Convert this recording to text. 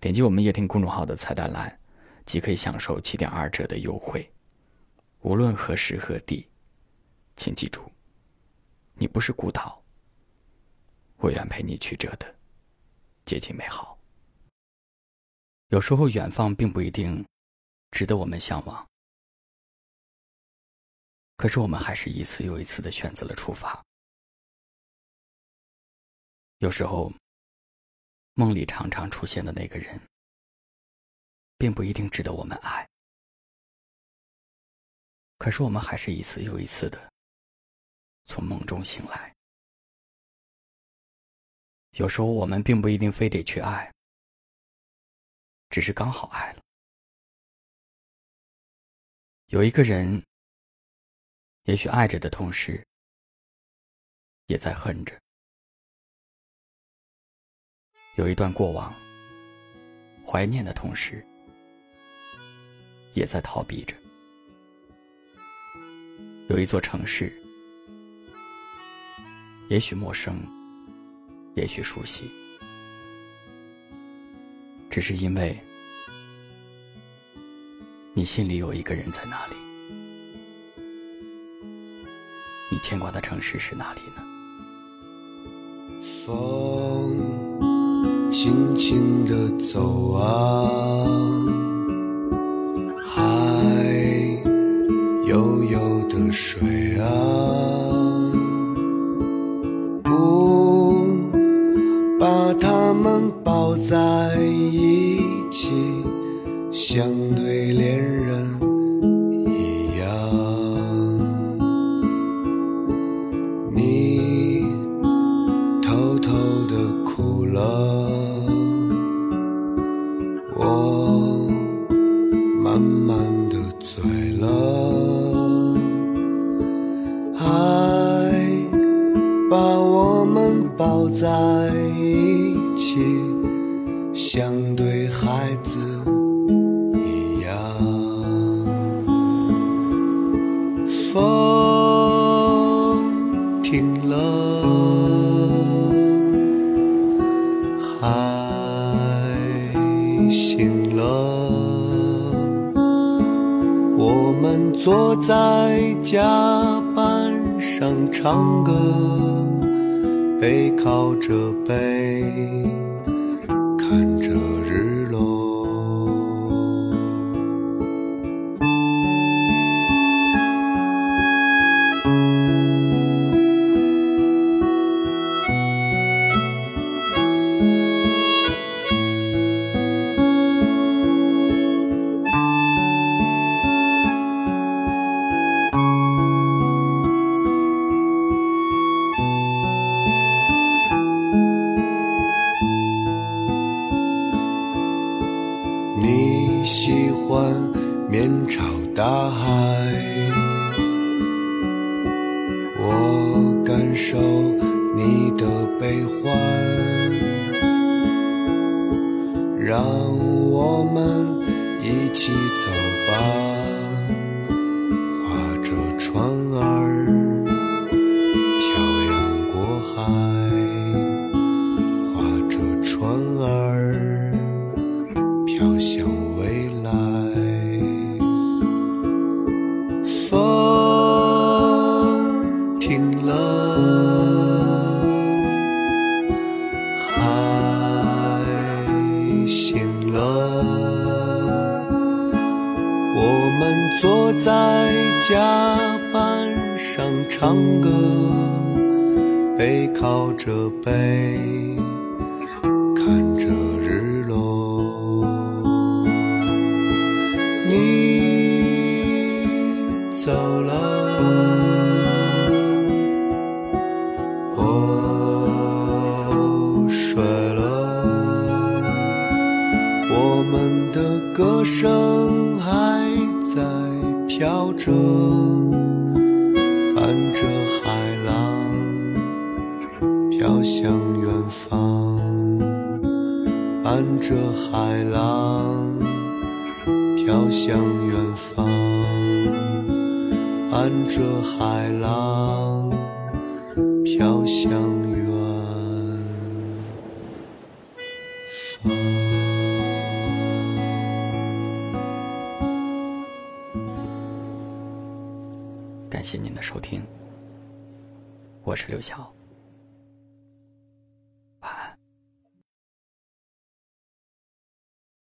点击我们夜听公众号的菜单栏，即可以享受七点二折的优惠。无论何时何地，请记住，你不是孤岛。我愿陪你曲折的接近美好。有时候，远方并不一定值得我们向往，可是我们还是一次又一次的选择了出发。有时候。梦里常常出现的那个人，并不一定值得我们爱。可是我们还是一次又一次的从梦中醒来。有时候我们并不一定非得去爱，只是刚好爱了。有一个人，也许爱着的同时，也在恨着。有一段过往，怀念的同时，也在逃避着；有一座城市，也许陌生，也许熟悉，只是因为你心里有一个人在那里。你牵挂的城市是哪里呢？风。轻轻地走啊，海悠悠的水啊，不把它们抱在一起，像对恋人像对孩子一样。风停了，海醒了，我们坐在甲板上唱歌。背靠着背，欢面朝大海，我感受你的悲欢，让我们一起走。我们坐在甲板上唱歌，背靠着背，着，伴着海浪飘向远方，伴着海浪飘向远方，伴着海浪飘向远感谢您的收听，我是刘晓。